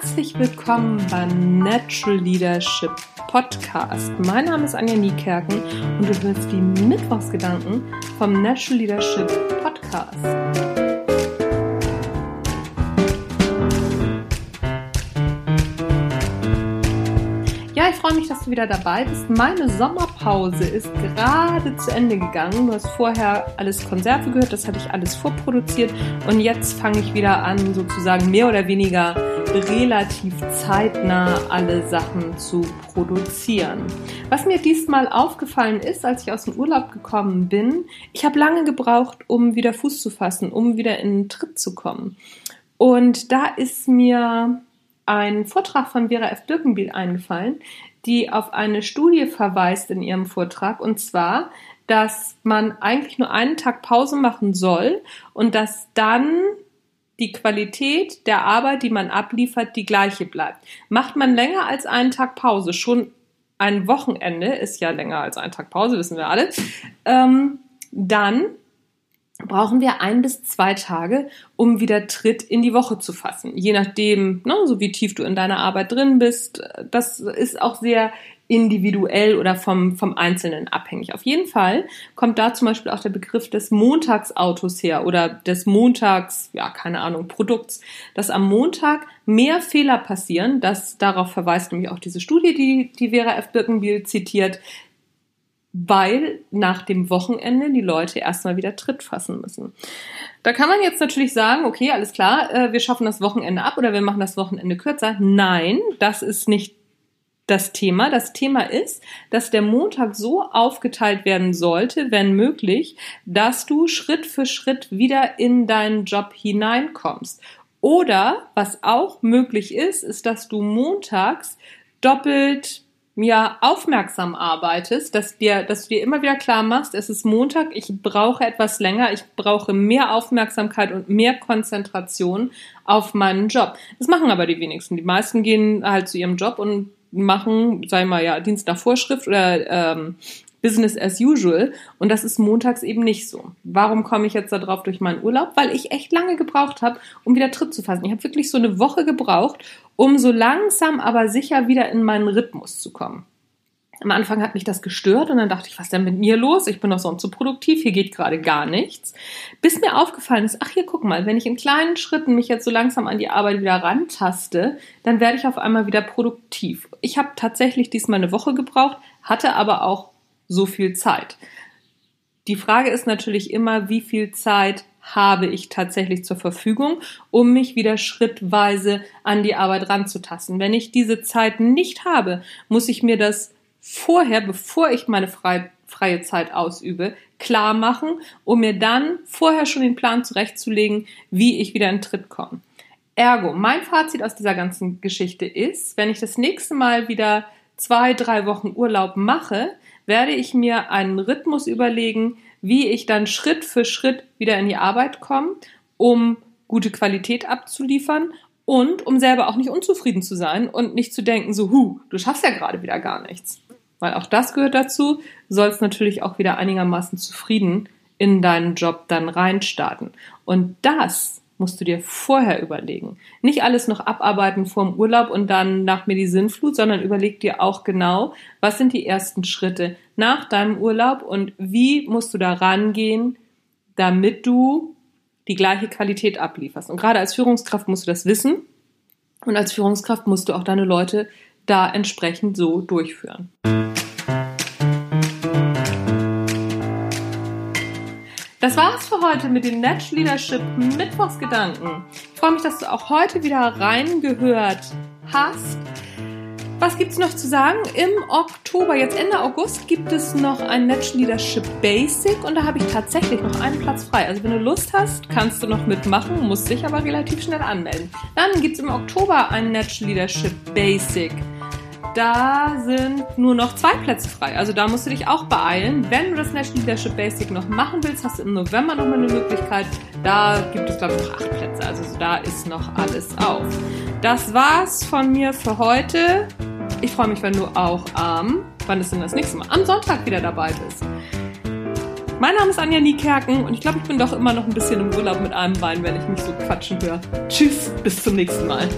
Herzlich willkommen beim Natural Leadership Podcast. Mein Name ist Anja Niekerken und du hörst die Mittwochsgedanken vom Natural Leadership Podcast. Freue mich, dass du wieder dabei bist. Meine Sommerpause ist gerade zu Ende gegangen. Du hast vorher alles Konserve gehört, das hatte ich alles vorproduziert und jetzt fange ich wieder an, sozusagen mehr oder weniger relativ zeitnah alle Sachen zu produzieren. Was mir diesmal aufgefallen ist, als ich aus dem Urlaub gekommen bin, ich habe lange gebraucht, um wieder Fuß zu fassen, um wieder in den Tritt zu kommen. Und da ist mir ein Vortrag von Vera F. Birkenbiel eingefallen, die auf eine Studie verweist in ihrem Vortrag, und zwar, dass man eigentlich nur einen Tag Pause machen soll und dass dann die Qualität der Arbeit, die man abliefert, die gleiche bleibt. Macht man länger als einen Tag Pause, schon ein Wochenende ist ja länger als ein Tag Pause, wissen wir alle, ähm, dann brauchen wir ein bis zwei Tage, um wieder Tritt in die Woche zu fassen. Je nachdem, ne, so wie tief du in deiner Arbeit drin bist. Das ist auch sehr individuell oder vom, vom Einzelnen abhängig. Auf jeden Fall kommt da zum Beispiel auch der Begriff des Montagsautos her oder des Montags, ja, keine Ahnung, Produkts, dass am Montag mehr Fehler passieren. Das, darauf verweist nämlich auch diese Studie, die, die Vera F. Birkenbiel zitiert, weil nach dem Wochenende die Leute erstmal wieder Tritt fassen müssen. Da kann man jetzt natürlich sagen, okay, alles klar, äh, wir schaffen das Wochenende ab oder wir machen das Wochenende kürzer. Nein, das ist nicht das Thema. Das Thema ist, dass der Montag so aufgeteilt werden sollte, wenn möglich, dass du Schritt für Schritt wieder in deinen Job hineinkommst. Oder was auch möglich ist, ist, dass du montags doppelt ja aufmerksam arbeitest, dass dir, dass du dir immer wieder klar machst, es ist Montag, ich brauche etwas länger, ich brauche mehr Aufmerksamkeit und mehr Konzentration auf meinen Job. Das machen aber die wenigsten. Die meisten gehen halt zu ihrem Job und machen, sei mal ja, Dienst nach Vorschrift oder ähm, Business as usual. Und das ist montags eben nicht so. Warum komme ich jetzt da drauf durch meinen Urlaub? Weil ich echt lange gebraucht habe, um wieder Tritt zu fassen. Ich habe wirklich so eine Woche gebraucht, um so langsam aber sicher wieder in meinen Rhythmus zu kommen. Am Anfang hat mich das gestört und dann dachte ich, was ist denn mit mir los? Ich bin doch sonst so produktiv, hier geht gerade gar nichts. Bis mir aufgefallen ist, ach hier, guck mal, wenn ich in kleinen Schritten mich jetzt so langsam an die Arbeit wieder rantaste, dann werde ich auf einmal wieder produktiv. Ich habe tatsächlich diesmal eine Woche gebraucht, hatte aber auch so viel Zeit. Die Frage ist natürlich immer, wie viel Zeit habe ich tatsächlich zur Verfügung, um mich wieder schrittweise an die Arbeit ranzutasten. Wenn ich diese Zeit nicht habe, muss ich mir das vorher, bevor ich meine frei, freie Zeit ausübe, klar machen, um mir dann vorher schon den Plan zurechtzulegen, wie ich wieder in Tritt komme. Ergo, mein Fazit aus dieser ganzen Geschichte ist, wenn ich das nächste Mal wieder zwei, drei Wochen Urlaub mache, werde ich mir einen Rhythmus überlegen, wie ich dann Schritt für Schritt wieder in die Arbeit komme, um gute Qualität abzuliefern und um selber auch nicht unzufrieden zu sein und nicht zu denken, so, hu, du schaffst ja gerade wieder gar nichts weil auch das gehört dazu, sollst natürlich auch wieder einigermaßen zufrieden in deinen Job dann reinstarten. Und das musst du dir vorher überlegen. Nicht alles noch abarbeiten vor dem Urlaub und dann nach mir die Sinnflut, sondern überleg dir auch genau, was sind die ersten Schritte nach deinem Urlaub und wie musst du da rangehen, damit du die gleiche Qualität ablieferst. Und gerade als Führungskraft musst du das wissen und als Führungskraft musst du auch deine Leute da entsprechend so durchführen. Das war's für heute mit den Natural Leadership Mittwochsgedanken. Ich freue mich, dass du auch heute wieder reingehört hast. Was gibt's noch zu sagen? Im Oktober, jetzt Ende August, gibt es noch ein Natural Leadership Basic und da habe ich tatsächlich noch einen Platz frei. Also wenn du Lust hast, kannst du noch mitmachen, musst dich aber relativ schnell anmelden. Dann gibt's im Oktober ein Natural Leadership Basic da sind nur noch zwei Plätze frei. Also da musst du dich auch beeilen. Wenn du das National Leadership Basic noch machen willst, hast du im November nochmal eine Möglichkeit. Da gibt es, glaube ich, noch acht Plätze. Also da ist noch alles auf. Das war's von mir für heute. Ich freue mich, wenn du auch am, wann ist denn das nächste Mal? Am Sonntag wieder dabei bist. Mein Name ist Anja Niekerken und ich glaube, ich bin doch immer noch ein bisschen im Urlaub mit einem Bein, wenn ich mich so quatschen höre. Tschüss, bis zum nächsten Mal.